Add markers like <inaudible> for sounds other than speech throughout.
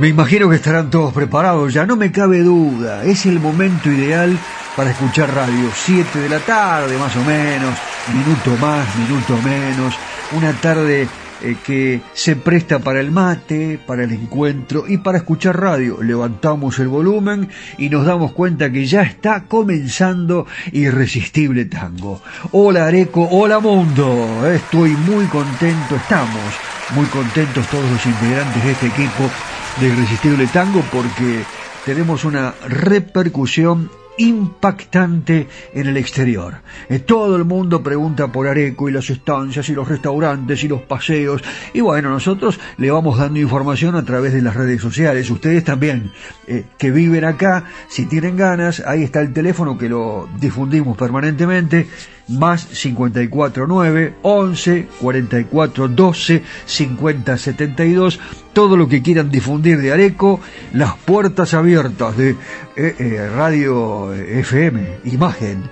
Me imagino que estarán todos preparados, ya no me cabe duda, es el momento ideal para escuchar radio. 7 de la tarde más o menos, minuto más, minuto menos. Una tarde eh, que se presta para el mate, para el encuentro y para escuchar radio. Levantamos el volumen y nos damos cuenta que ya está comenzando Irresistible Tango. Hola Areco, hola mundo. Estoy muy contento, estamos muy contentos todos los integrantes de este equipo de Irresistible Tango porque tenemos una repercusión impactante en el exterior. Eh, todo el mundo pregunta por Areco y las estancias y los restaurantes y los paseos. Y bueno, nosotros le vamos dando información a través de las redes sociales. Ustedes también, eh, que viven acá, si tienen ganas, ahí está el teléfono que lo difundimos permanentemente más 549 11 44 12 50 72 todo lo que quieran difundir de Areco las puertas abiertas de eh, eh, Radio FM Imagen.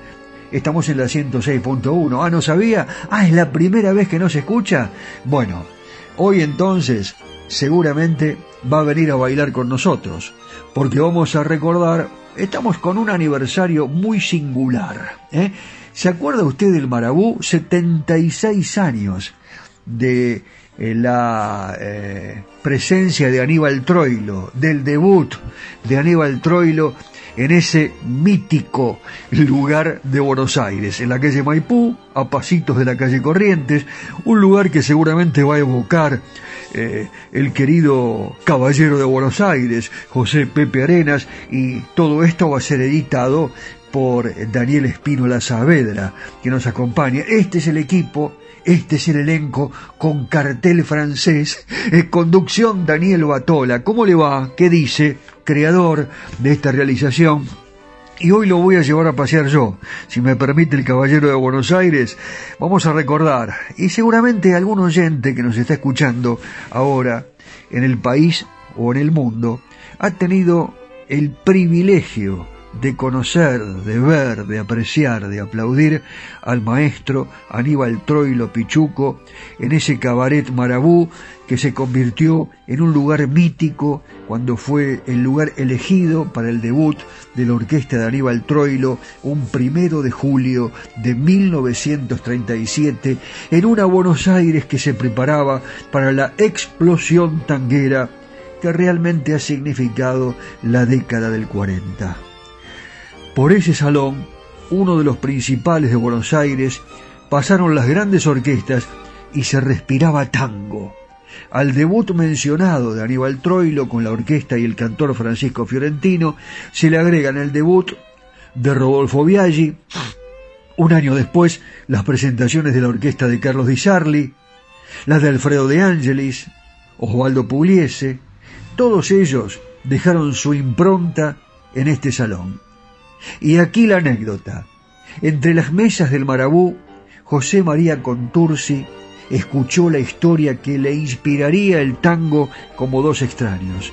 Estamos en la 106.1 ah no sabía ah es la primera vez que no se escucha. Bueno hoy entonces seguramente va a venir a bailar con nosotros porque vamos a recordar estamos con un aniversario muy singular ¿eh? ¿Se acuerda usted del Marabú? 76 años de eh, la eh, presencia de Aníbal Troilo, del debut de Aníbal Troilo en ese mítico lugar de Buenos Aires, en la calle Maipú, a pasitos de la calle Corrientes, un lugar que seguramente va a evocar eh, el querido caballero de Buenos Aires, José Pepe Arenas, y todo esto va a ser editado por Daniel Espínola Saavedra, que nos acompaña. Este es el equipo, este es el elenco con cartel francés, eh, conducción Daniel Batola. ¿Cómo le va? ¿Qué dice? Creador de esta realización. Y hoy lo voy a llevar a pasear yo, si me permite el caballero de Buenos Aires. Vamos a recordar, y seguramente algún oyente que nos está escuchando ahora en el país o en el mundo, ha tenido el privilegio de conocer, de ver, de apreciar, de aplaudir al maestro Aníbal Troilo Pichuco en ese cabaret marabú que se convirtió en un lugar mítico cuando fue el lugar elegido para el debut de la orquesta de Aníbal Troilo un primero de julio de 1937 en una Buenos Aires que se preparaba para la explosión tanguera que realmente ha significado la década del 40. Por ese salón, uno de los principales de Buenos Aires, pasaron las grandes orquestas y se respiraba tango. Al debut mencionado de Aníbal Troilo con la orquesta y el cantor Francisco Fiorentino se le agregan el debut de Rodolfo Biaggi, un año después las presentaciones de la orquesta de Carlos Di Sarli, las de Alfredo de Angelis, Osvaldo Pugliese, todos ellos dejaron su impronta en este salón. Y aquí la anécdota. Entre las mesas del Marabú, José María Contursi escuchó la historia que le inspiraría el tango como dos extraños.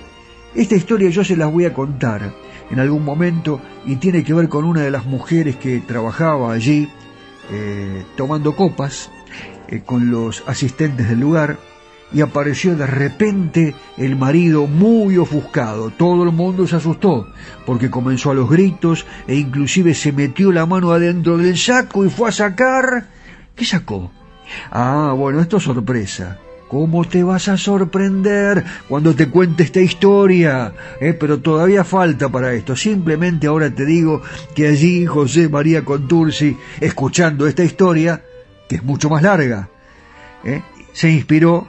Esta historia yo se las voy a contar en algún momento y tiene que ver con una de las mujeres que trabajaba allí eh, tomando copas eh, con los asistentes del lugar y apareció de repente el marido muy ofuscado. Todo el mundo se asustó porque comenzó a los gritos e inclusive se metió la mano adentro del saco y fue a sacar... ¿Qué sacó? Ah, bueno, esto es sorpresa. ¿Cómo te vas a sorprender cuando te cuente esta historia? ¿Eh? Pero todavía falta para esto. Simplemente ahora te digo que allí José María Contursi, escuchando esta historia, que es mucho más larga, ¿eh? se inspiró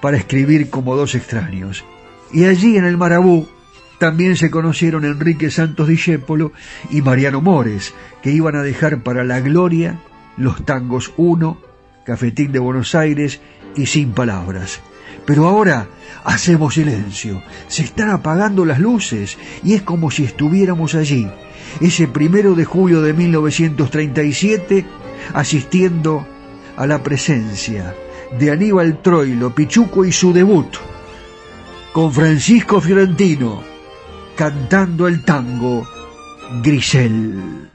para escribir como dos extraños. Y allí en el Marabú también se conocieron Enrique Santos Discépolo y Mariano Mores, que iban a dejar para la gloria los tangos 1, Cafetín de Buenos Aires y Sin Palabras. Pero ahora hacemos silencio, se están apagando las luces y es como si estuviéramos allí, ese primero de julio de 1937, asistiendo a la presencia de Aníbal Troilo, Pichuco y su debut, con Francisco Fiorentino, cantando el tango Grisel.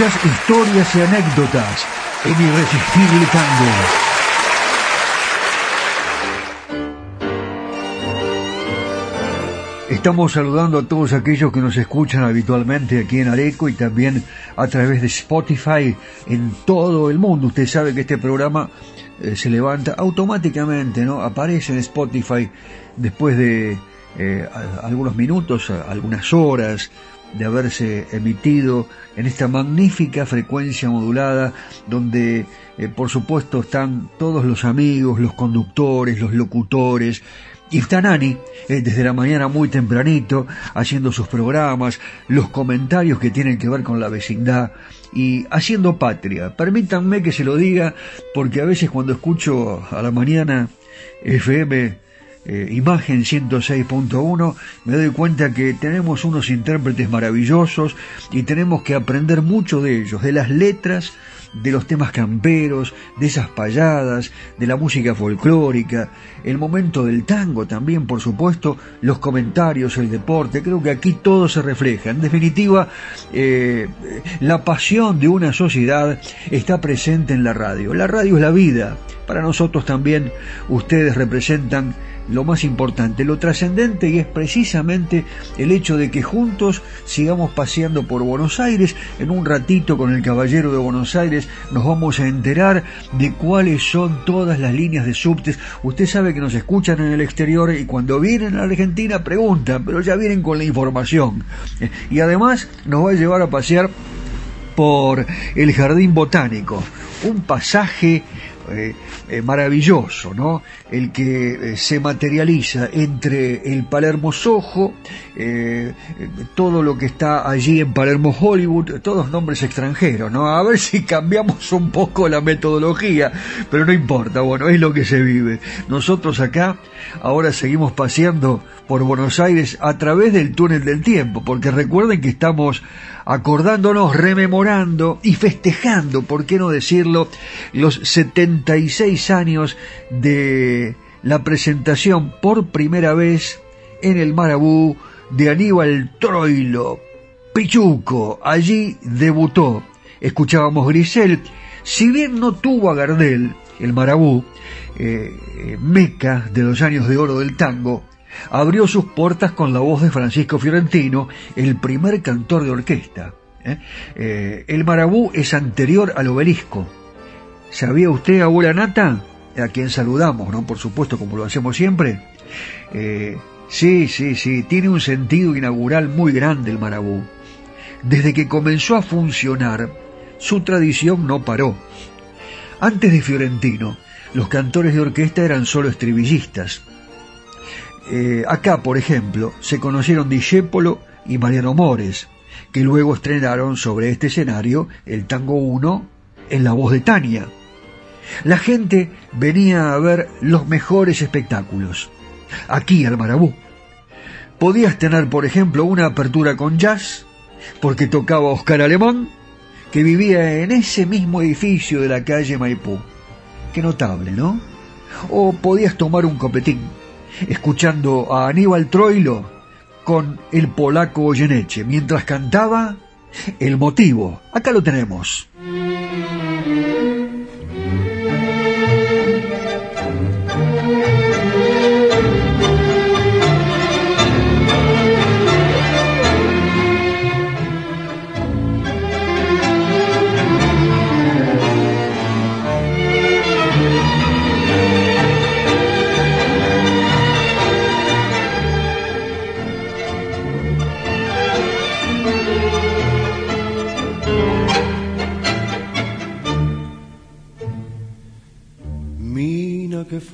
Historias y anécdotas en Irresistible Tango. Estamos saludando a todos aquellos que nos escuchan habitualmente aquí en Areco y también a través de Spotify en todo el mundo. Usted sabe que este programa eh, se levanta automáticamente, ¿no? Aparece en Spotify después de eh, algunos minutos, algunas horas de haberse emitido en esta magnífica frecuencia modulada donde eh, por supuesto están todos los amigos, los conductores, los locutores, y está Nani, eh, desde la mañana muy tempranito, haciendo sus programas, los comentarios que tienen que ver con la vecindad y haciendo patria. Permítanme que se lo diga, porque a veces cuando escucho a la mañana FM eh, Imagen 106.1, me doy cuenta que tenemos unos intérpretes maravillosos y tenemos que aprender mucho de ellos, de las letras, de los temas camperos, de esas payadas, de la música folclórica, el momento del tango también, por supuesto, los comentarios, el deporte, creo que aquí todo se refleja. En definitiva, eh, la pasión de una sociedad está presente en la radio. La radio es la vida. Para nosotros también ustedes representan lo más importante, lo trascendente y es precisamente el hecho de que juntos sigamos paseando por Buenos Aires. En un ratito con el Caballero de Buenos Aires nos vamos a enterar de cuáles son todas las líneas de subtes. Usted sabe que nos escuchan en el exterior y cuando vienen a la Argentina preguntan, pero ya vienen con la información. Y además nos va a llevar a pasear por el Jardín Botánico, un pasaje eh, eh, maravilloso, ¿no? El que eh, se materializa entre el Palermo Soho, eh, todo lo que está allí en Palermo Hollywood, todos nombres extranjeros, ¿no? A ver si cambiamos un poco la metodología, pero no importa, bueno, es lo que se vive. Nosotros acá ahora seguimos paseando por Buenos Aires a través del túnel del tiempo, porque recuerden que estamos acordándonos, rememorando y festejando, por qué no decirlo, los 76 años de la presentación por primera vez en el Marabú de Aníbal Troilo, Pichuco, allí debutó. Escuchábamos Grisel, si bien no tuvo a Gardel, el Marabú, eh, eh, meca de los años de oro del tango, abrió sus puertas con la voz de Francisco Fiorentino, el primer cantor de orquesta. ¿eh? El marabú es anterior al obelisco. ¿Sabía usted, abuela Nata? A quien saludamos, ¿no? Por supuesto, como lo hacemos siempre. Eh, sí, sí, sí, tiene un sentido inaugural muy grande el marabú. Desde que comenzó a funcionar, su tradición no paró. Antes de Fiorentino, los cantores de orquesta eran solo estribillistas. Eh, acá, por ejemplo, se conocieron Discépolo y Mariano Mores, que luego estrenaron sobre este escenario el Tango 1 en la voz de Tania. La gente venía a ver los mejores espectáculos. Aquí al Marabú. Podías tener, por ejemplo, una apertura con jazz, porque tocaba Oscar Alemán, que vivía en ese mismo edificio de la calle Maipú. Qué notable, ¿no? O podías tomar un copetín, escuchando a Aníbal Troilo con el polaco Goyeneche, mientras cantaba El motivo. Acá lo tenemos.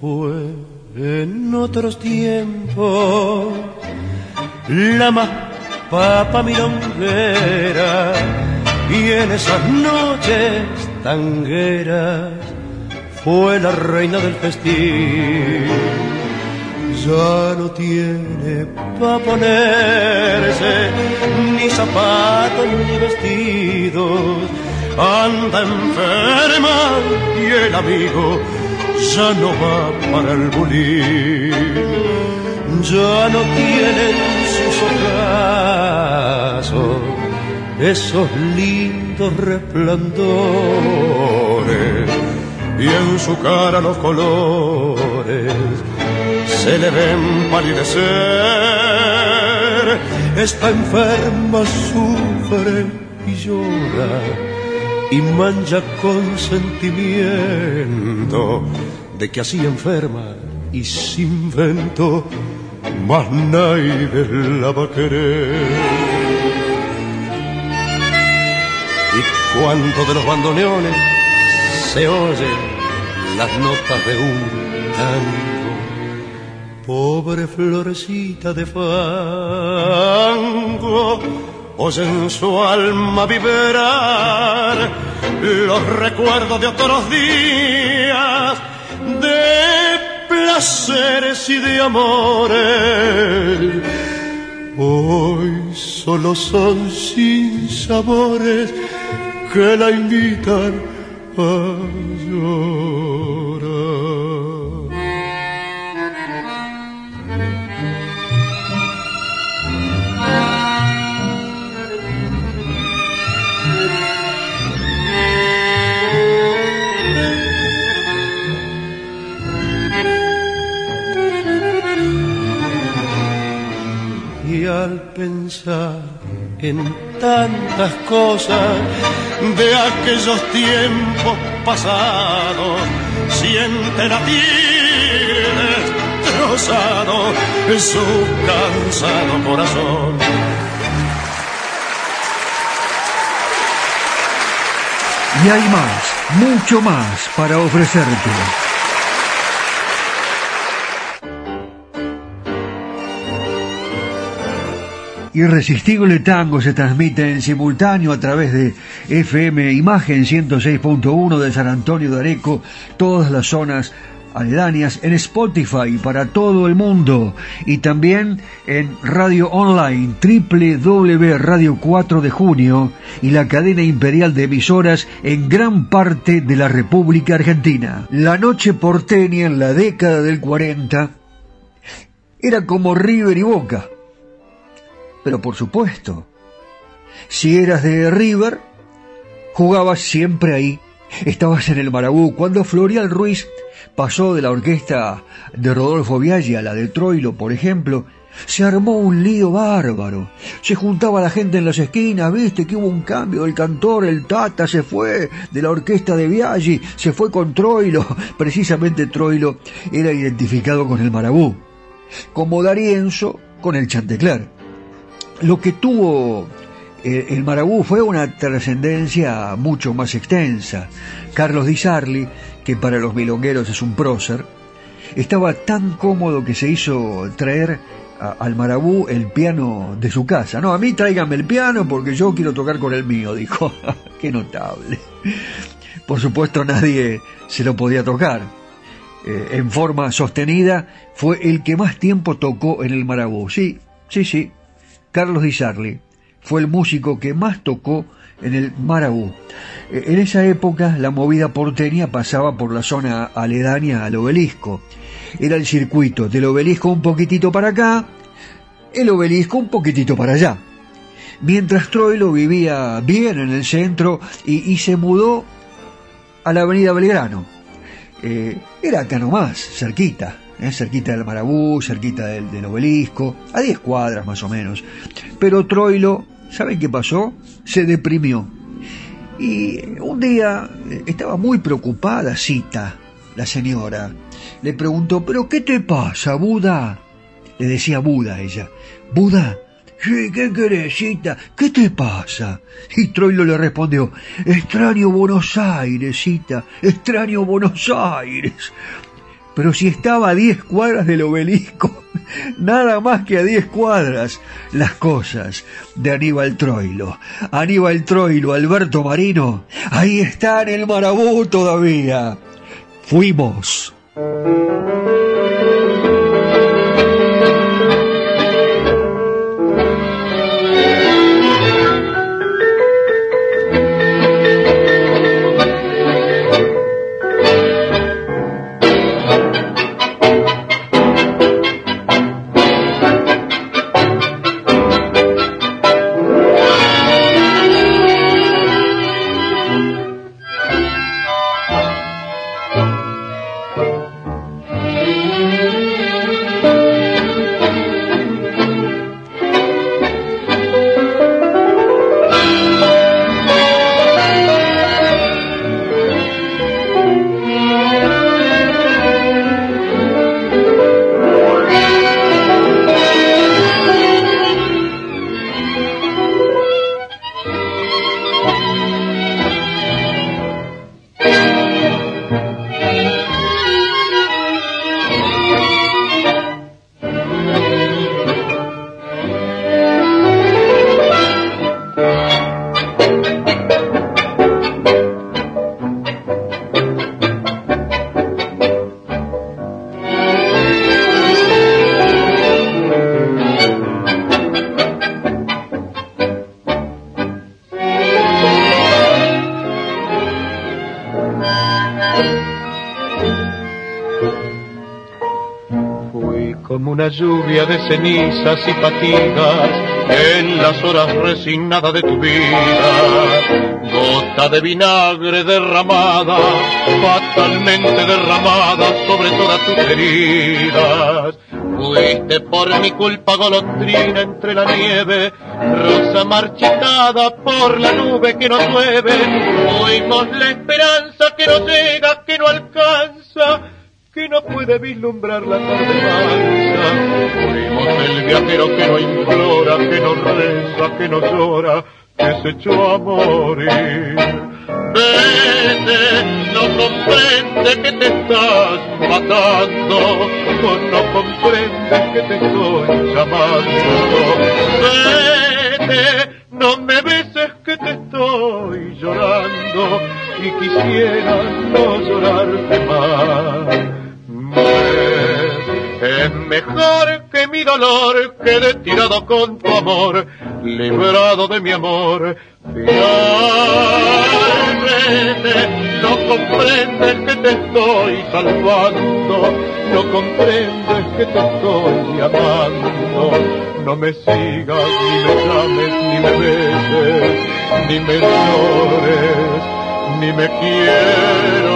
Fue en otros tiempos la más papa y en esas noches tangueras fue la reina del festín. Ya no tiene pa' ponerse ni zapatos ni vestidos, anda enferma y el amigo ya no va para el bulín. Ya no tienen sus ocasos esos lindos resplandores y en su cara los colores se le ven palidecer. Está enferma, sufre y llora y mancha con sentimiento de que así enferma y sin vento más nadie la va a querer. Y cuando de los bandoneones se oyen las notas de un tango, pobre florecita de fango, oyen su alma vibrar los recuerdos de otros días, de placeres y de amores. Hoy solo son sin sabores que la invitan a llorar. Al pensar en tantas cosas de aquellos tiempos pasados, siente latir destrozado su cansado corazón. Y hay más, mucho más para ofrecerte. Irresistible Tango se transmite en simultáneo a través de FM Imagen 106.1 de San Antonio de Areco, todas las zonas aledañas en Spotify para todo el mundo y también en radio online www Radio 4 de Junio y la cadena imperial de emisoras en gran parte de la República Argentina. La noche porteña en la década del 40 era como River y Boca. Pero por supuesto, si eras de River, jugabas siempre ahí. Estabas en el Marabú. Cuando Florial Ruiz pasó de la orquesta de Rodolfo Viaggi a la de Troilo, por ejemplo, se armó un lío bárbaro. Se juntaba la gente en las esquinas, viste que hubo un cambio, el cantor, el Tata se fue de la orquesta de Viaggi, se fue con Troilo. <laughs> Precisamente Troilo era identificado con el Marabú, como Darienzo con el Chantecler. Lo que tuvo eh, el Marabú fue una trascendencia mucho más extensa. Carlos Di Sarli, que para los milongueros es un prócer, estaba tan cómodo que se hizo traer al Marabú el piano de su casa. No, a mí tráigame el piano porque yo quiero tocar con el mío, dijo. <laughs> Qué notable. Por supuesto nadie se lo podía tocar. Eh, en forma sostenida fue el que más tiempo tocó en el Marabú. Sí, sí, sí. Carlos Di Sarli fue el músico que más tocó en el Marabú. Eh, En esa época la movida porteña pasaba por la zona aledaña al obelisco. Era el circuito del obelisco un poquitito para acá, el obelisco un poquitito para allá. Mientras Troilo vivía bien en el centro y, y se mudó a la avenida Belgrano. Eh, era acá nomás, cerquita, eh, cerquita del Marabú, cerquita del, obelisco, a 10 cuadras más o menos. Pero Troilo, ¿saben qué pasó? Se deprimió. Y un día eh, estaba muy preocupada Cita, la señora. Le preguntó, ¿pero qué te pasa, Buda? Le decía Buda a ella. Buda, ¿qué querés, Cita? ¿Qué te pasa? Y Troilo le respondió, extraño Buenos Aires, Cita, extraño Buenos Aires. Pero si estaba a 10 cuadras del obelisco, <laughs> nada más que a 10 cuadras, las cosas de Aníbal Troilo. Aníbal Troilo, Alberto Marino, ahí está en el Marabú todavía. Fuimos. Cenizas y fatigas en las horas resignadas de tu vida. Gota de vinagre derramada, fatalmente derramada sobre todas tus heridas. Fuiste por mi culpa golondrina entre la nieve, rosa marchitada por la nube que no llueve. Fuimos la esperanza que no llega, puede vislumbrar la tarde mansa. Fuimos el viajero que no implora, que no reza, que no llora, que se echó a morir. Vete, no comprende que te estás matando, o no comprendes que te estoy llamando. Vete, no me beses que te estoy llorando y quisiera no llorarte más. Es mejor que mi dolor quede tirado con tu amor, librado de mi amor. Finalmente no comprendes que te estoy salvando, no comprendes que te estoy amando. No me sigas, ni me llames, ni me beses, ni me llores, ni me quieras.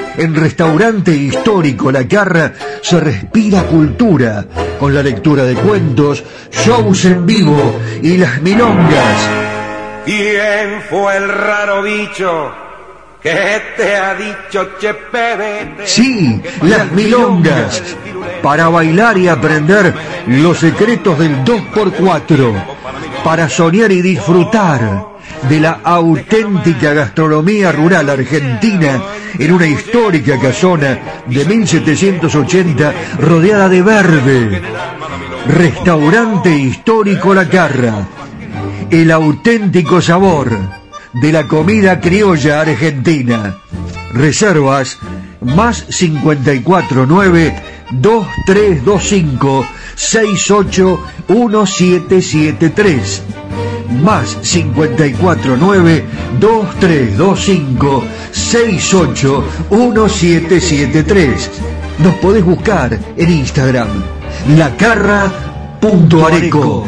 en Restaurante Histórico La Carra se respira cultura con la lectura de cuentos, shows en vivo y las milongas. ¿Quién fue el raro bicho que te ha dicho Chepe? Sí, las milongas. Para bailar y aprender los secretos del 2x4. Para soñar y disfrutar de la auténtica gastronomía rural argentina en una histórica casona de 1780 rodeada de verde. Restaurante histórico La Carra. El auténtico sabor de la comida criolla argentina. Reservas más 549 2325 681773 más 549 2325 681773. Nos podés buscar en Instagram lacarra.areco.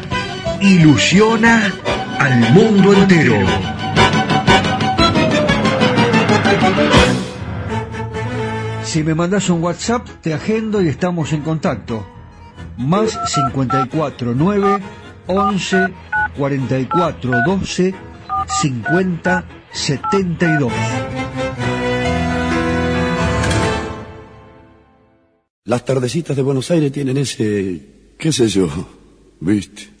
Ilusiona al mundo entero. Si me mandas un WhatsApp, te agendo y estamos en contacto. Más 54 9 11 44 12 50 72. Las tardecitas de Buenos Aires tienen ese, qué sé yo, ¿viste?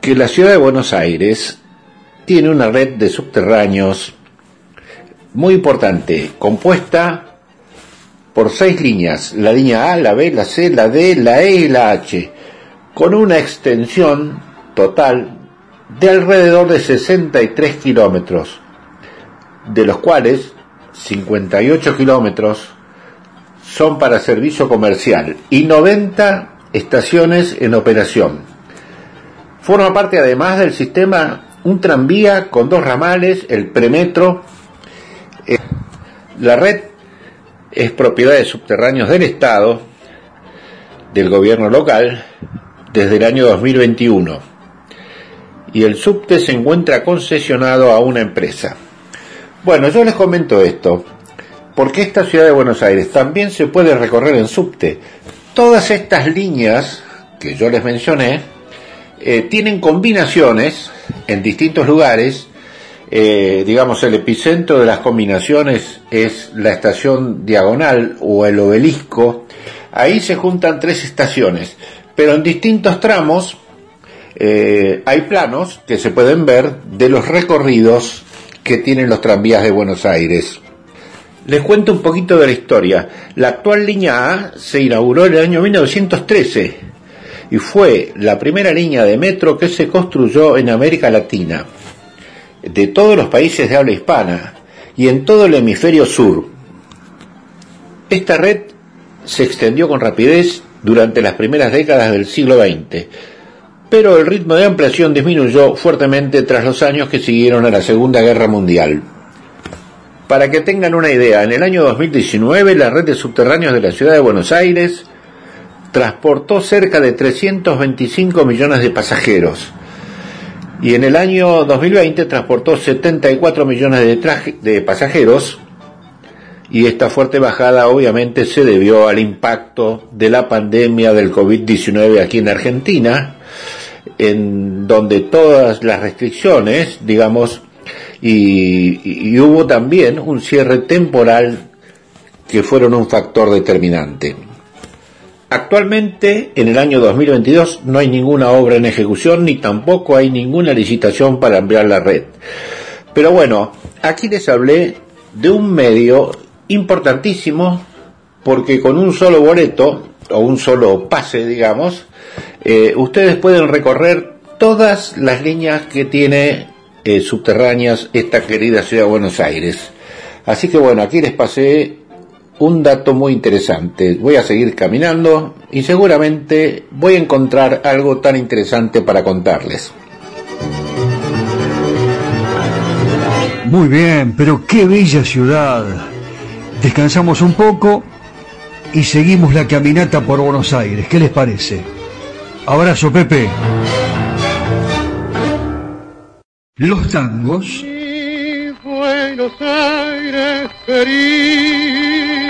que la ciudad de Buenos Aires tiene una red de subterráneos muy importante, compuesta por seis líneas, la línea A, la B, la C, la D, la E y la H, con una extensión total de alrededor de 63 kilómetros, de los cuales 58 kilómetros son para servicio comercial y 90 estaciones en operación. Forma parte además del sistema un tranvía con dos ramales, el premetro. Eh, la red es propiedad de subterráneos del Estado, del gobierno local, desde el año 2021. Y el subte se encuentra concesionado a una empresa. Bueno, yo les comento esto, porque esta ciudad de Buenos Aires también se puede recorrer en subte. Todas estas líneas que yo les mencioné eh, tienen combinaciones en distintos lugares. Eh, digamos, el epicentro de las combinaciones es la estación diagonal o el obelisco. Ahí se juntan tres estaciones, pero en distintos tramos eh, hay planos que se pueden ver de los recorridos que tienen los tranvías de Buenos Aires. Les cuento un poquito de la historia. La actual línea A se inauguró en el año 1913 y fue la primera línea de metro que se construyó en América Latina, de todos los países de habla hispana y en todo el hemisferio sur. Esta red se extendió con rapidez durante las primeras décadas del siglo XX, pero el ritmo de ampliación disminuyó fuertemente tras los años que siguieron a la Segunda Guerra Mundial. Para que tengan una idea, en el año 2019 la red de subterráneos de la ciudad de Buenos Aires transportó cerca de 325 millones de pasajeros y en el año 2020 transportó 74 millones de, de pasajeros y esta fuerte bajada obviamente se debió al impacto de la pandemia del COVID-19 aquí en Argentina, en donde todas las restricciones, digamos, y, y, hubo también un cierre temporal que fueron un factor determinante. Actualmente, en el año 2022, no hay ninguna obra en ejecución ni tampoco hay ninguna licitación para ampliar la red. Pero bueno, aquí les hablé de un medio importantísimo porque con un solo boleto o un solo pase, digamos, eh, ustedes pueden recorrer todas las líneas que tiene eh, subterráneas esta querida ciudad de Buenos Aires. Así que bueno, aquí les pasé un dato muy interesante. Voy a seguir caminando y seguramente voy a encontrar algo tan interesante para contarles. Muy bien, pero qué bella ciudad. Descansamos un poco y seguimos la caminata por Buenos Aires. ¿Qué les parece? Abrazo, Pepe. Los tangos. Buenos Aires querido.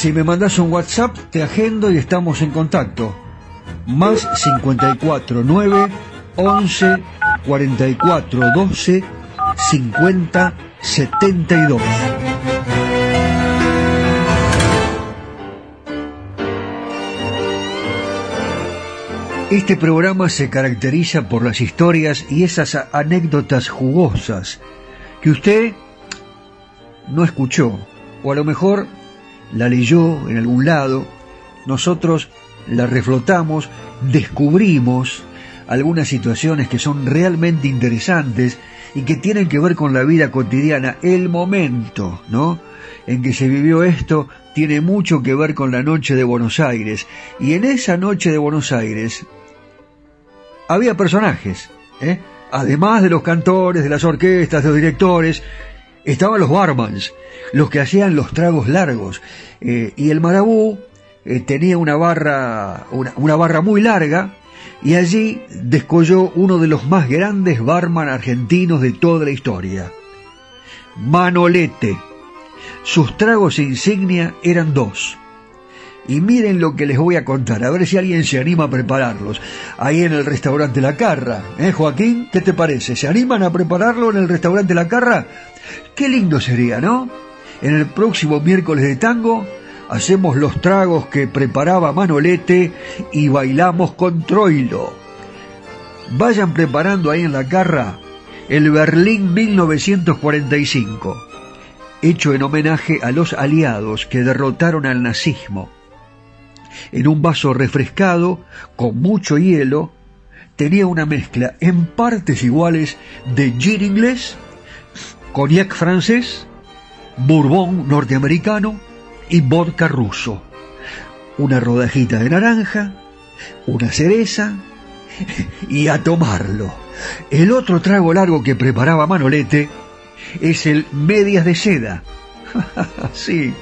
Si me mandas un WhatsApp, te agendo y estamos en contacto. Más 54 9 11 44 12 50 72. Este programa se caracteriza por las historias y esas anécdotas jugosas que usted no escuchó, o a lo mejor la leyó en algún lado, nosotros la reflotamos, descubrimos algunas situaciones que son realmente interesantes y que tienen que ver con la vida cotidiana, el momento, ¿no? En que se vivió esto tiene mucho que ver con la noche de Buenos Aires. Y en esa noche de Buenos Aires, había personajes, ¿eh? además de los cantores, de las orquestas, de los directores, estaban los barmans, los que hacían los tragos largos. Eh, y el marabú eh, tenía una barra, una, barra muy larga, y allí descolló uno de los más grandes barman argentinos de toda la historia. Manolete. Sus tragos insignia eran dos. Y miren lo que les voy a contar, a ver si alguien se anima a prepararlos. Ahí en el restaurante La Carra, ¿eh, Joaquín? ¿Qué te parece? ¿Se animan a prepararlo en el restaurante La Carra? Qué lindo sería, ¿no? En el próximo miércoles de tango hacemos los tragos que preparaba Manolete y bailamos con Troilo. Vayan preparando ahí en La Carra el Berlín 1945, hecho en homenaje a los aliados que derrotaron al nazismo en un vaso refrescado con mucho hielo, tenía una mezcla en partes iguales de gin inglés, cognac francés, bourbon norteamericano y vodka ruso. Una rodajita de naranja, una cereza <laughs> y a tomarlo. El otro trago largo que preparaba Manolete es el medias de seda. <laughs> sí,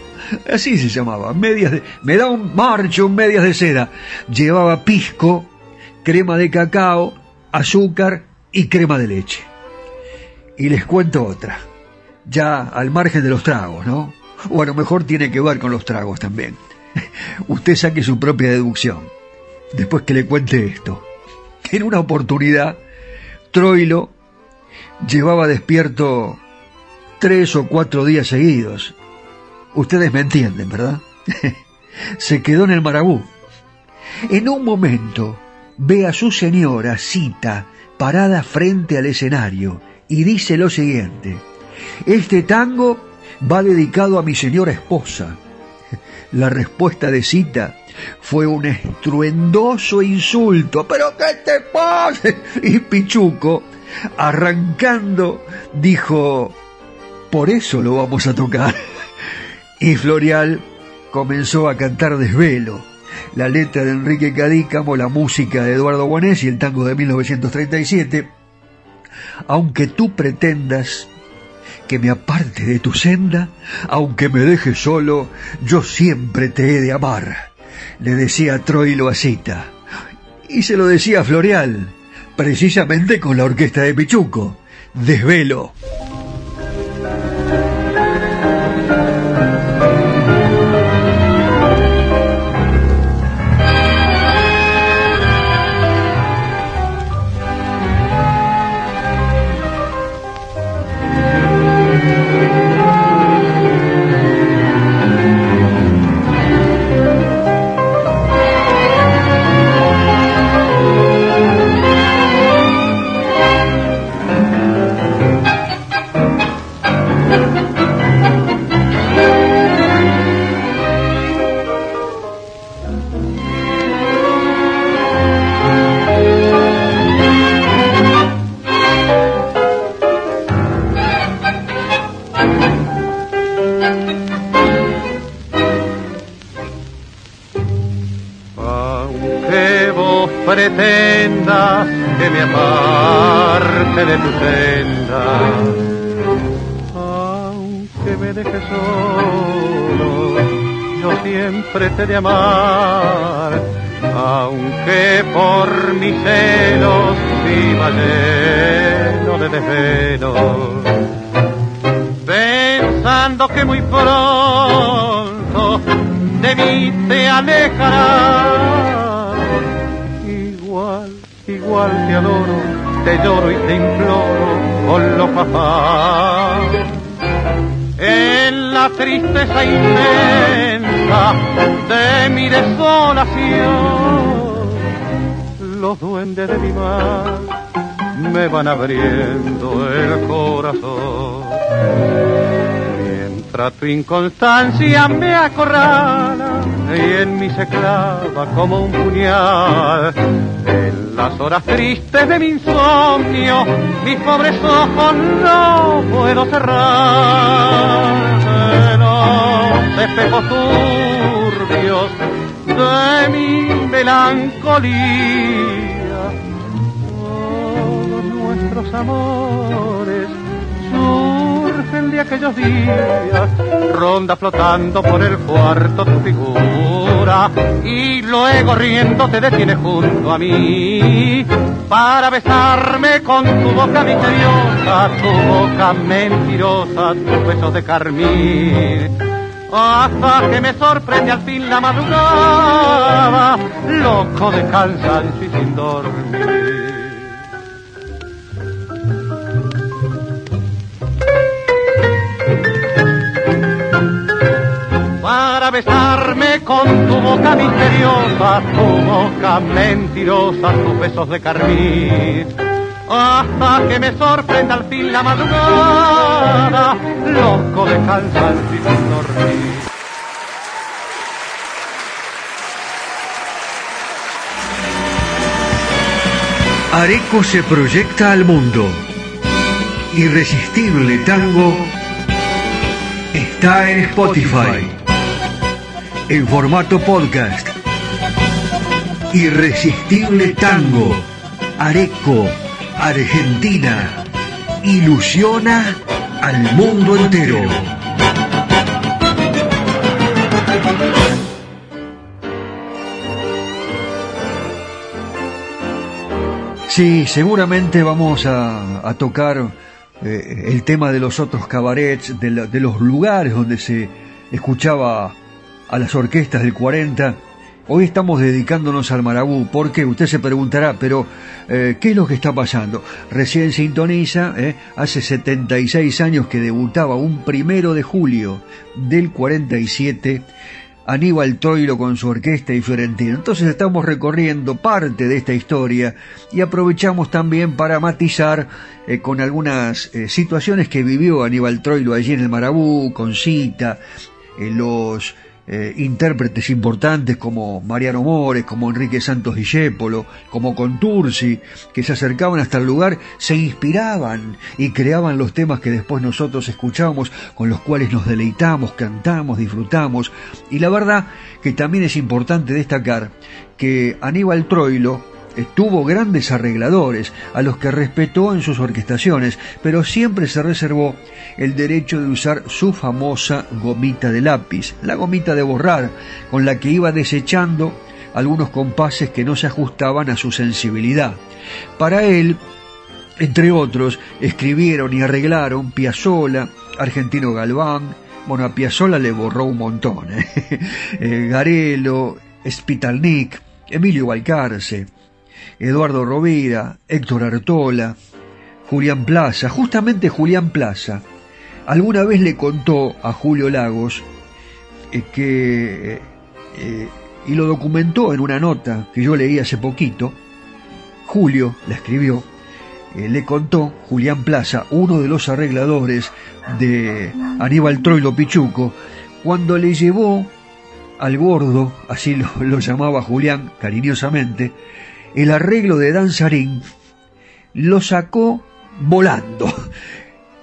Así se llamaba, medias de... Me da un marcho, un medias de seda. Llevaba pisco, crema de cacao, azúcar y crema de leche. Y les cuento otra, ya al margen de los tragos, ¿no? O a lo mejor tiene que ver con los tragos también. <laughs> Usted saque su propia deducción. Después que le cuente esto. En una oportunidad, Troilo llevaba despierto tres o cuatro días seguidos Ustedes me entienden, ¿verdad? <laughs> se quedó en el marabú. En un momento ve a su señora Cita parada frente al escenario y dice lo siguiente, este tango va dedicado a mi señora esposa. La respuesta de Cita fue un estruendoso insulto. ¿Pero qué te pasa? Y Pichuco, arrancando, dijo, por eso lo vamos a tocar. Y Florial comenzó a cantar Desvelo, la letra de Enrique Cadícamo, la música de Eduardo Bonés y el tango de 1937. Aunque tú pretendas que me aparte de tu senda, aunque me dejes solo, yo siempre te he de amar, le decía Troilo a Cita. Y se lo decía a Floreal, precisamente con la orquesta de Pichuco. Desvelo. De tu senda, aunque me dejes solo, yo siempre te de amar, aunque por mis celos viva lleno de desvelos, pensando que muy pronto de mí te alejarás. Igual, igual te adoro, te lloro y te imploro con los papás. En la tristeza inmensa de mi desolación, los duendes de mi mar me van abriendo el corazón. Mientras tu inconstancia me acorrala y en mí se clava como un puñal. En las horas tristes de mi insomnio, mis pobres ojos no puedo cerrar. Los espejos turbios de mi melancolía, todos nuestros amores surgen de aquellos días, ronda flotando por el cuarto tu figura y luego riendo te detienes junto a mí para besarme con tu boca misteriosa, tu boca mentirosa, tus besos de carmín. Hasta que me sorprende al fin la madrugada, loco de cansancio y sin dormir. Para besarme con tu boca misteriosa, tu boca mentirosa, tus besos de carmín. Hasta que me sorprenda al fin la madrugada, loco de cansancio sin dormir. Areco se proyecta al mundo. Irresistible Tango está en Spotify. En formato podcast. Irresistible Tango. Areco, Argentina. Ilusiona al mundo entero. Sí, seguramente vamos a, tocar eh, el tema de los otros cabarets, de los lugares donde se escuchaba a las orquestas del 40. Hoy estamos dedicándonos al marabú. ¿Por qué? Usted se preguntará, pero eh, ¿qué es lo que está pasando? Recién sintoniza, eh, hace 76 años que debutaba un primero de julio del 47 Aníbal Troilo con su orquesta y Fiorentino. Entonces estamos recorriendo parte de esta historia y aprovechamos también para matizar eh, con algunas eh, situaciones que vivió Aníbal Troilo allí en el Marabú, con Cita, eh, los eh, intérpretes importantes como Mariano Mores, como Enrique Santos Discépolo, como Contursi, que se acercaban hasta el lugar, se inspiraban y creaban los temas que después nosotros escuchamos, con los cuales nos deleitamos, cantamos, disfrutamos. Y la verdad que también es importante destacar que Aníbal Troilo, tuvo grandes arregladores a los que respetó en sus orquestaciones, pero siempre se reservó el derecho de usar su famosa gomita de lápiz, la gomita de borrar, con la que iba desechando algunos compases que no se ajustaban a su sensibilidad. Para él, entre otros, escribieron y arreglaron Piazzolla, Argentino Galván, bueno, a Piazzolla le borró un montón, ¿eh? <laughs> eh Garelo, Spitalnik, Emilio Balcarce, Eduardo Rovira, Héctor Artola, Julián Plaza, justamente Julián Plaza, alguna vez le contó a Julio Lagos eh, que, eh, y lo documentó en una nota que yo leí hace poquito, Julio la escribió, eh, le contó Julián Plaza, uno de los arregladores de Aníbal Troilo Pichuco, cuando le llevó al gordo, así lo, lo llamaba Julián cariñosamente, el arreglo de Danzarín, lo sacó volando.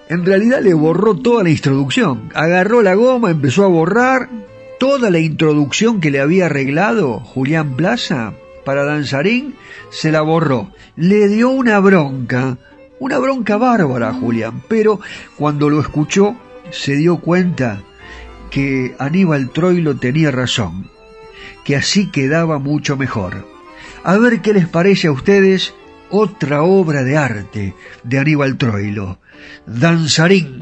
En realidad le borró toda la introducción. Agarró la goma, empezó a borrar toda la introducción que le había arreglado Julián Plaza para Danzarín, se la borró. Le dio una bronca, una bronca bárbara a Julián, pero cuando lo escuchó se dio cuenta que Aníbal Troilo tenía razón, que así quedaba mucho mejor. A ver qué les parece a ustedes otra obra de arte de Aníbal Troilo, Danzarín.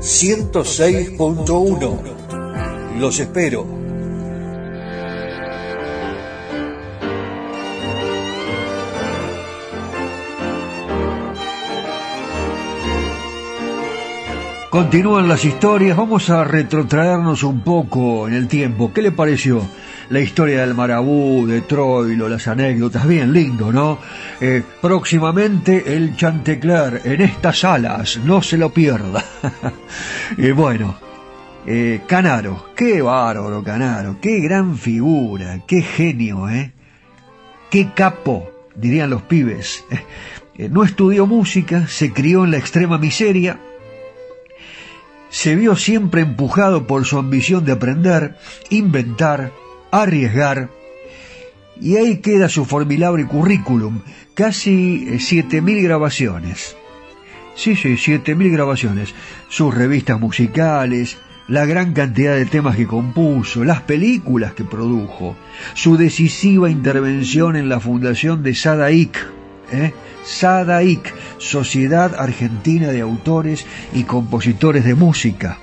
106.1. Los espero. Continúan las historias, vamos a retrotraernos un poco en el tiempo. ¿Qué le pareció? La historia del Marabú, de Troilo, las anécdotas, bien lindo, ¿no? Eh, próximamente el Chantecler en estas salas, no se lo pierda. y <laughs> bueno, eh, Canaro, qué bárbaro Canaro, qué gran figura, qué genio, ¿eh? Qué capo, dirían los pibes. Eh, no estudió música, se crió en la extrema miseria, se vio siempre empujado por su ambición de aprender, inventar, arriesgar, y ahí queda su formidable currículum, casi 7.000 eh, grabaciones. Sí, sí, 7.000 grabaciones. Sus revistas musicales, la gran cantidad de temas que compuso, las películas que produjo, su decisiva intervención en la fundación de Sadaik, ¿eh? SADAIC, Sociedad Argentina de Autores y Compositores de Música,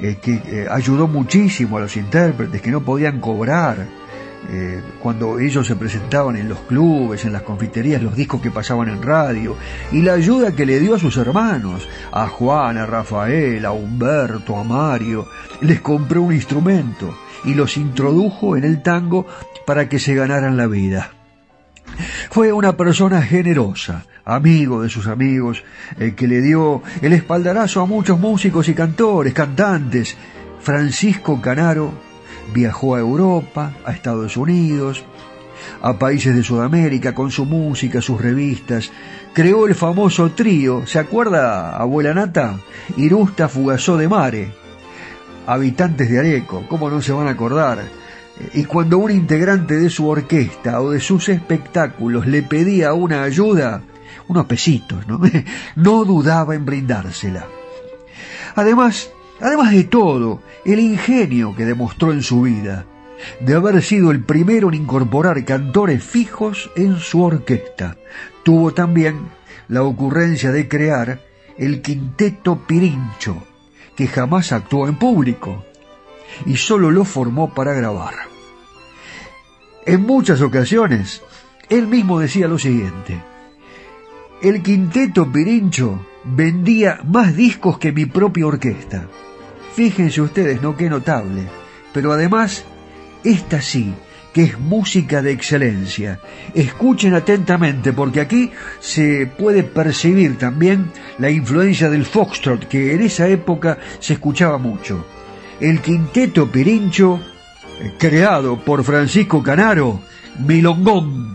eh, que eh, ayudó muchísimo a los intérpretes que no podían cobrar eh, cuando ellos se presentaban en los clubes, en las confiterías, los discos que pasaban en radio, y la ayuda que le dio a sus hermanos, a Juan, a Rafael, a Humberto, a Mario, les compró un instrumento y los introdujo en el tango para que se ganaran la vida. Fue una persona generosa, amigo de sus amigos, el que le dio el espaldarazo a muchos músicos y cantores, cantantes. Francisco Canaro viajó a Europa, a Estados Unidos, a países de Sudamérica con su música, sus revistas. Creó el famoso trío, ¿se acuerda, abuela Nata? Irusta Fugazó de Mare. Habitantes de Areco, ¿cómo no se van a acordar? Y cuando un integrante de su orquesta o de sus espectáculos le pedía una ayuda, unos pesitos, ¿no? <laughs> no dudaba en brindársela. Además, además de todo, el ingenio que demostró en su vida, de haber sido el primero en incorporar cantores fijos en su orquesta, tuvo también la ocurrencia de crear el quinteto Pirincho, que jamás actuó en público, y solo lo formó para grabar. En muchas ocasiones, él mismo decía lo siguiente, el quinteto Pirincho vendía más discos que mi propia orquesta. Fíjense ustedes, ¿no? Qué notable. Pero además, esta sí, que es música de excelencia. Escuchen atentamente porque aquí se puede percibir también la influencia del foxtrot que en esa época se escuchaba mucho el quinteto Pirincho, creado por Francisco Canaro, Milongón.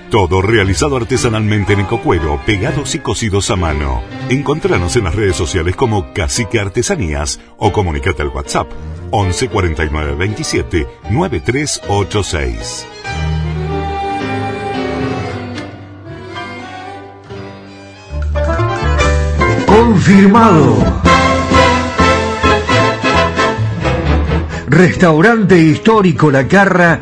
Todo realizado artesanalmente en ecocuero, pegados y cosidos a mano. Encontranos en las redes sociales como Cacique Artesanías o comunicate al WhatsApp 11 49 27 9386. Confirmado. Restaurante histórico La Carra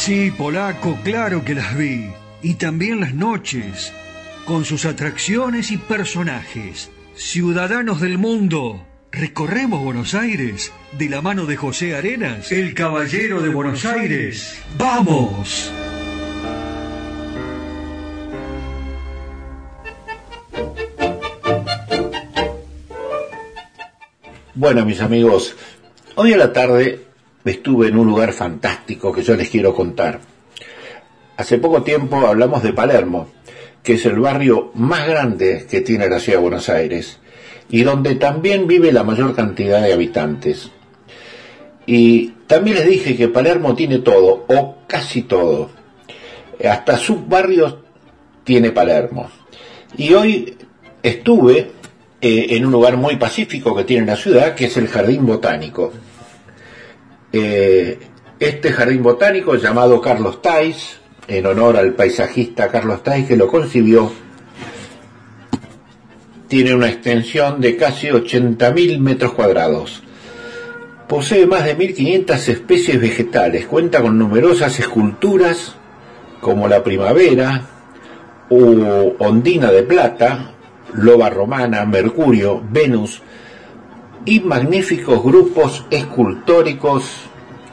Sí, polaco, claro que las vi. Y también las noches, con sus atracciones y personajes. Ciudadanos del mundo, recorremos Buenos Aires de la mano de José Arenas, el caballero de Buenos Aires. ¡Vamos! Bueno, mis amigos, hoy a la tarde estuve en un lugar fantástico que yo les quiero contar. Hace poco tiempo hablamos de Palermo, que es el barrio más grande que tiene la ciudad de Buenos Aires y donde también vive la mayor cantidad de habitantes. Y también les dije que Palermo tiene todo, o casi todo. Hasta subbarrios tiene Palermo. Y hoy estuve eh, en un lugar muy pacífico que tiene la ciudad, que es el Jardín Botánico. Eh, este jardín botánico llamado Carlos Tais, en honor al paisajista Carlos Tais que lo concibió, tiene una extensión de casi 80.000 metros cuadrados. Posee más de 1.500 especies vegetales, cuenta con numerosas esculturas como la primavera, o ondina de plata, loba romana, mercurio, Venus, y magníficos grupos escultóricos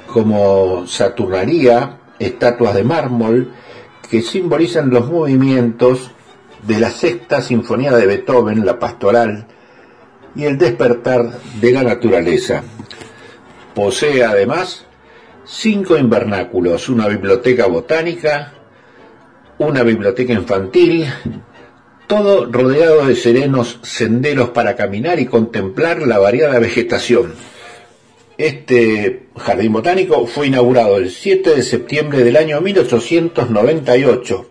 como Saturnalia, estatuas de mármol, que simbolizan los movimientos de la sexta sinfonía de Beethoven, la pastoral, y el despertar de la naturaleza. Posee además cinco invernáculos, una biblioteca botánica, una biblioteca infantil, todo rodeado de serenos senderos para caminar y contemplar la variada vegetación. Este jardín botánico fue inaugurado el 7 de septiembre del año 1898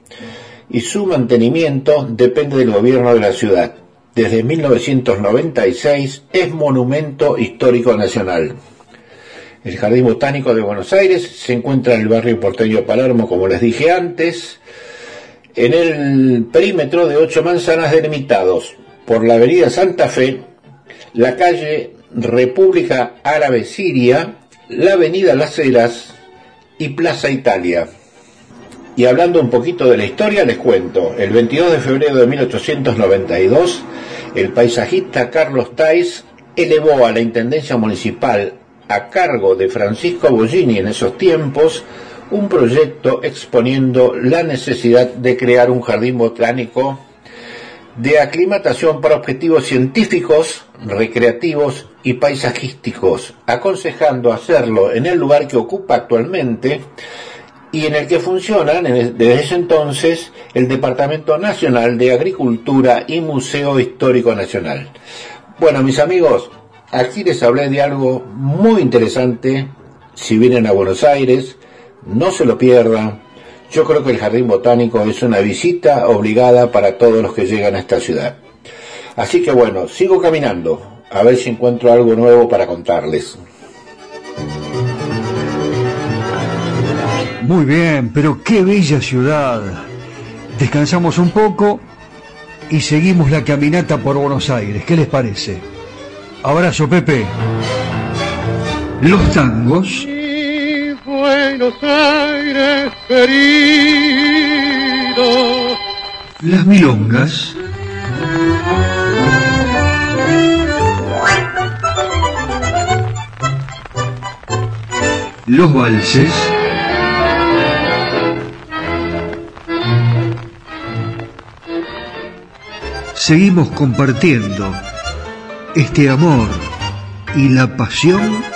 y su mantenimiento depende del gobierno de la ciudad. Desde 1996 es monumento histórico nacional. El Jardín Botánico de Buenos Aires se encuentra en el barrio porteño Palermo, como les dije antes, en el perímetro de ocho manzanas delimitados por la avenida Santa Fe, la calle República Árabe Siria, la avenida Las Heras y Plaza Italia. Y hablando un poquito de la historia, les cuento, el 22 de febrero de 1892, el paisajista Carlos Tais elevó a la Intendencia Municipal a cargo de Francisco Bollini en esos tiempos un proyecto exponiendo la necesidad de crear un jardín botánico de aclimatación para objetivos científicos, recreativos y paisajísticos, aconsejando hacerlo en el lugar que ocupa actualmente y en el que funciona desde ese entonces el Departamento Nacional de Agricultura y Museo Histórico Nacional. Bueno, mis amigos, aquí les hablé de algo muy interesante si vienen a Buenos Aires, no se lo pierdan. Yo creo que el Jardín Botánico es una visita obligada para todos los que llegan a esta ciudad. Así que bueno, sigo caminando, a ver si encuentro algo nuevo para contarles. Muy bien, pero qué bella ciudad. Descansamos un poco y seguimos la caminata por Buenos Aires. ¿Qué les parece? Abrazo, Pepe. Los tangos Las milongas. Los valses. Seguimos compartiendo este amor y la pasión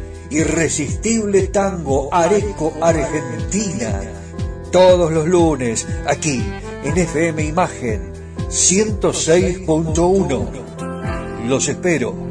Irresistible Tango Areco Argentina. Todos los lunes, aquí en FM Imagen 106.1. Los espero.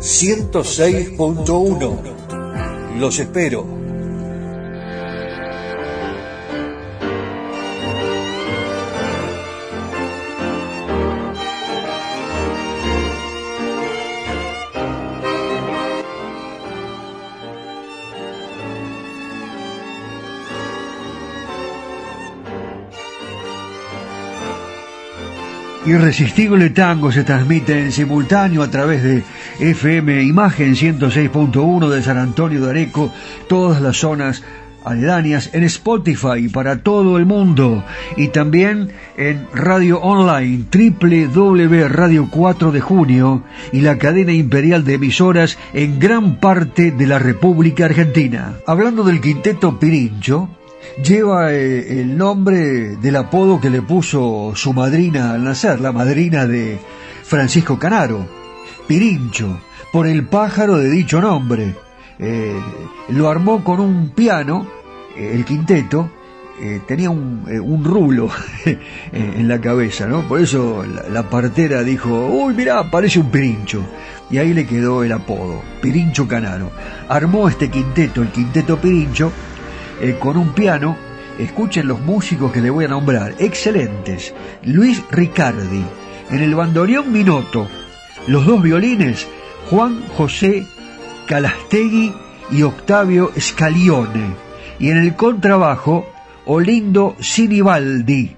106.1. Los espero. Irresistible Tango se transmite en simultáneo a través de FM Imagen 106.1 de San Antonio de Areco, todas las zonas aledañas en Spotify para todo el mundo y también en radio online www Radio 4 de Junio y la cadena imperial de emisoras en gran parte de la República Argentina. Hablando del quinteto Pirincho, lleva eh, el nombre del apodo que le puso su madrina al nacer, la madrina de Francisco Canaro, Pirincho, por el pájaro de dicho nombre. Eh, lo armó con un piano, eh, el quinteto, tenía un, un rulo <laughs> en la cabeza, ¿no? Por eso la, la, partera dijo, uy, mirá, parece un pirincho. Y ahí le quedó el apodo, Pirincho Canaro. Armó este quinteto, el quinteto Pirincho, eh, con un piano. Escuchen los músicos que le voy a nombrar, excelentes. Luis Ricardi, en el bandoneón Minoto, los dos violines, Juan José Calastegui y Octavio Scalione, y en el contrabajo, Olindo Sinibaldi.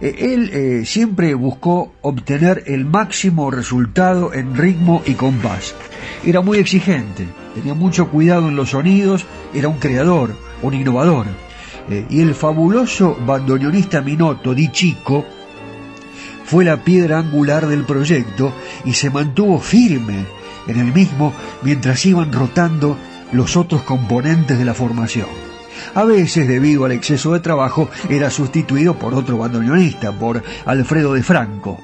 Eh, él eh, siempre buscó obtener el máximo resultado en ritmo y compás. Era muy exigente, tenía mucho cuidado en los sonidos, era un creador, un innovador. Eh, y el fabuloso bandoneonista Minotto Di Chico fue la piedra angular del proyecto y se mantuvo firme en el mismo mientras iban rotando los otros componentes de la formación. A veces, debido al exceso de trabajo, era sustituido por otro bandoneonista, por Alfredo de Franco.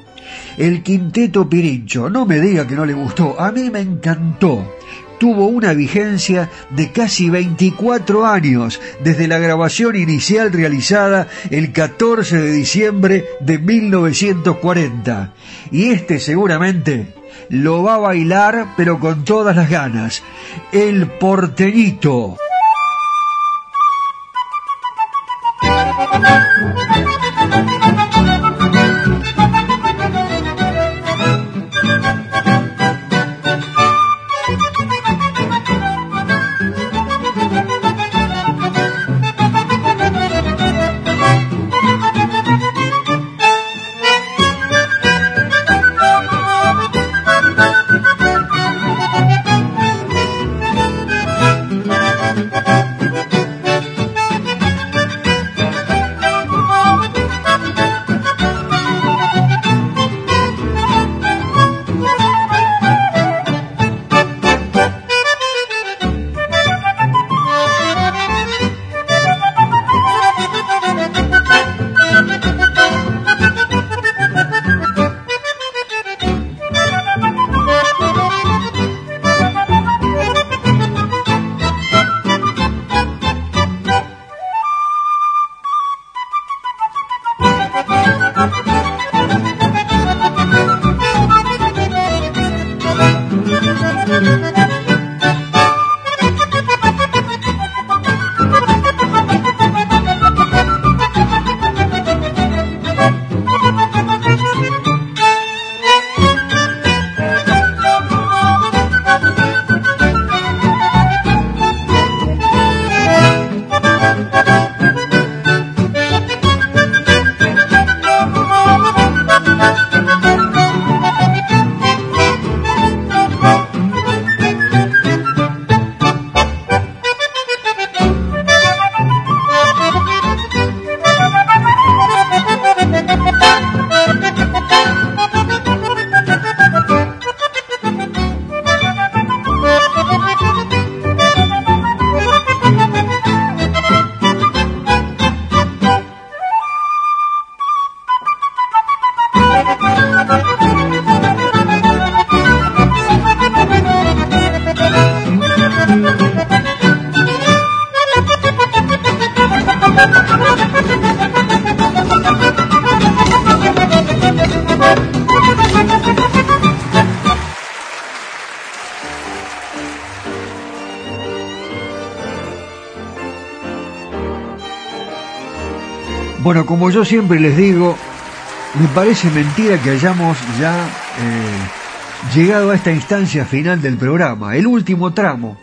El quinteto Pirincho, no me diga que no le gustó, a mí me encantó tuvo una vigencia de casi 24 años desde la grabación inicial realizada el 14 de diciembre de 1940. Y este seguramente lo va a bailar pero con todas las ganas. El porteñito. Yo siempre les digo, me parece mentira que hayamos ya eh, llegado a esta instancia final del programa, el último tramo.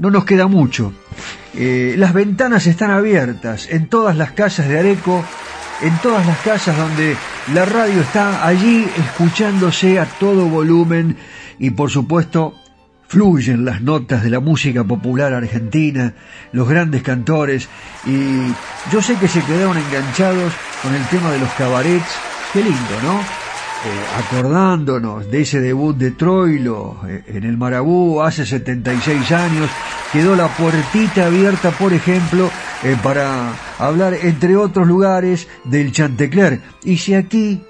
No nos queda mucho. Eh, las ventanas están abiertas en todas las casas de Areco, en todas las casas donde la radio está allí escuchándose a todo volumen y por supuesto fluyen las notas de la música popular argentina, los grandes cantores y yo sé que se quedaron enganchados con el tema de los cabarets Qué lindo, ¿no? Eh, acordándonos de ese debut de Troilo eh, en el Marabú hace 76 años, quedó la puertita abierta, por ejemplo, eh, para hablar, entre otros lugares, del Chantecler. Y si aquí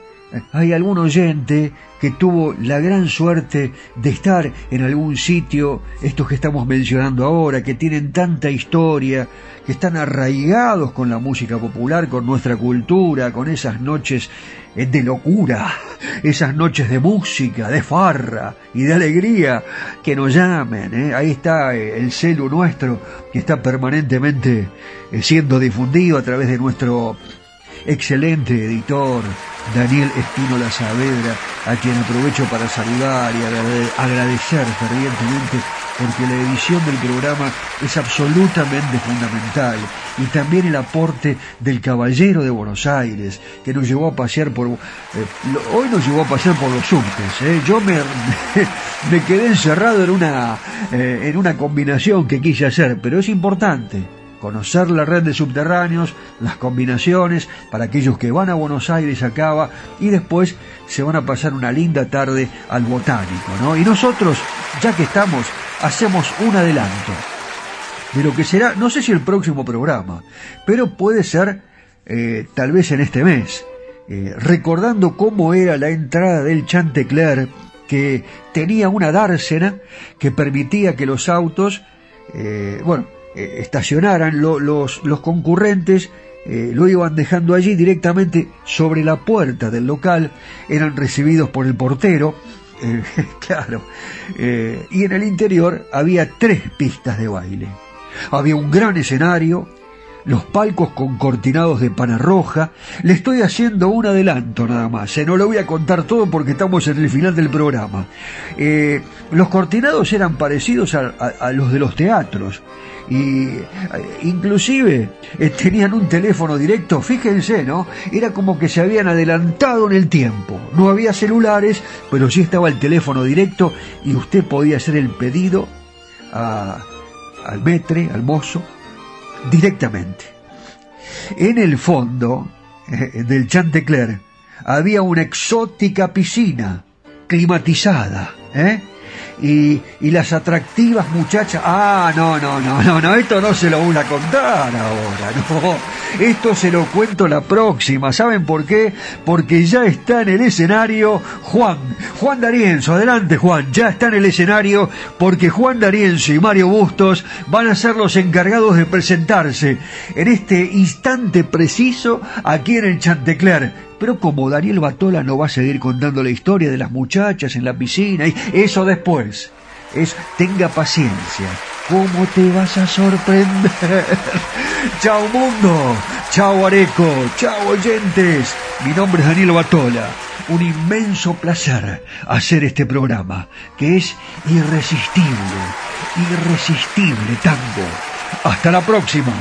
hay algún oyente que tuvo la gran suerte de estar en algún sitio, estos que estamos mencionando ahora, que tienen tanta historia, que están arraigados con la música popular, con nuestra cultura, con esas noches de locura, esas noches de música, de farra y de alegría, que nos llamen. ¿eh? Ahí está eh, el celu nuestro que está permanentemente eh, siendo difundido a través de nuestro excelente editor Daniel Espínola Saavedra, a quien aprovecho para saludar y agradecer fervientemente porque la edición del programa es absolutamente fundamental y también el aporte del caballero de Buenos Aires que nos llevó a pasear por eh, hoy nos llevó a pasear por los subtes ¿eh? yo me, <laughs> me, quedé encerrado en una eh, en una combinación que quise hacer pero es importante conocer la red de subterráneos, las combinaciones para aquellos que van a Buenos Aires acaba y después se van a pasar una linda tarde al botánico, ¿no? Y nosotros, ya que estamos, hacemos un adelanto de lo que será, no sé si el próximo programa, pero puede ser eh, tal vez en este mes, eh, recordando cómo era la entrada del Chantecler, que tenía una dársena que permitía que los autos, eh, bueno, eh, estacionaran, los, los concurrentes eh, lo iban dejando allí directamente sobre la puerta del local, eran recibidos por el portero, eh, <laughs> claro, y en el interior había tres pistas de baile. Había un gran escenario, los palcos con cortinados de pana roja. Le estoy haciendo un adelanto nada más, no lo voy a contar todo porque estamos en el final del programa. los cortinados eran parecidos a los de los teatros y eh, inclusive eh, tenían un teléfono directo, fíjense, ¿no? Era como que se habían adelantado en el tiempo. No había celulares, pero sí estaba el teléfono directo y usted podía hacer el pedido al metre, al mozo, directamente. En el fondo eh, del Chantecler había una exótica piscina climatizada, ¿eh? Y, las atractivas muchachas. Ah, no, no, no, no, no, esto no se lo voy a contar ahora, no. Esto se lo cuento la próxima. ¿Saben por qué? Porque ya está en el escenario Juan. Juan D'Arienzo, adelante Juan, ya está en el escenario porque Juan D'Arienzo y Mario Bustos van a ser los encargados de presentarse en este instante preciso aquí en el Chantecler pero como Daniel Batola no va a seguir contando la historia de las muchachas en la piscina y eso después, es tenga paciencia. ¿Cómo te vas a sorprender? <laughs> chao mundo, chao Areco, chao oyentes. Mi nombre es Daniel Batola. Un inmenso placer hacer este programa, que es irresistible, irresistible tango. Hasta la próxima.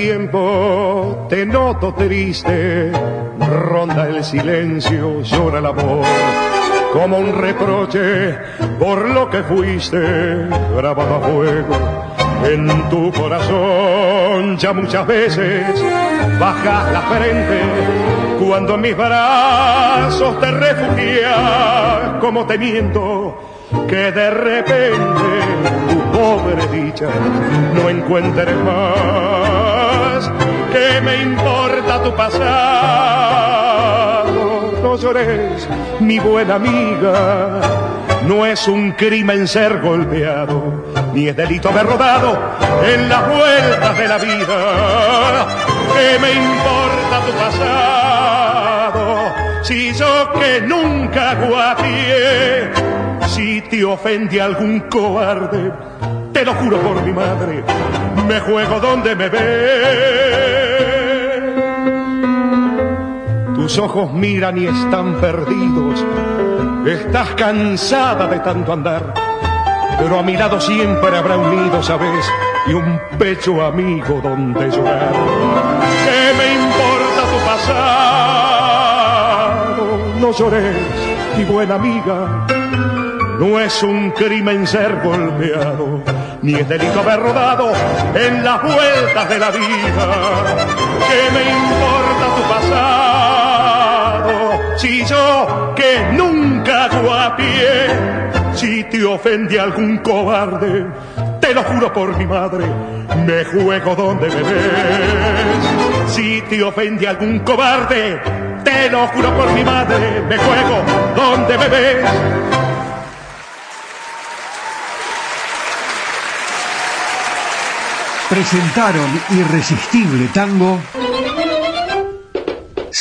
Tiempo te noto triste, ronda el silencio, llora el amor, como un reproche por lo que fuiste, grabado a fuego en tu corazón. Ya muchas veces bajas la frente cuando en mis brazos te refugias, como temiendo que de repente tu pobre dicha no encuentre más. ¿Qué me importa tu pasado? No llores, mi buena amiga. No es un crimen ser golpeado, ni es delito haber rodado en las vueltas de la vida. ¿Qué me importa tu pasado? Si yo que nunca guapié si te ofende algún cobarde, te lo juro por mi madre, me juego donde me ve. Tus ojos miran y están perdidos, estás cansada de tanto andar, pero a mi lado siempre habrá un nido, ¿sabes? Y un pecho amigo donde llorar. ¿Qué me importa tu pasado? No llores, mi buena amiga no es un crimen ser golpeado, ni es delito haber rodado en las vueltas de la vida. ¿Qué me importa tu pasado? Si yo que nunca guapié, si te ofende algún cobarde, te lo juro por mi madre, me juego donde me ves. Si te ofende algún cobarde, te lo juro por mi madre, me juego donde me ves. presentaron Irresistible Tango,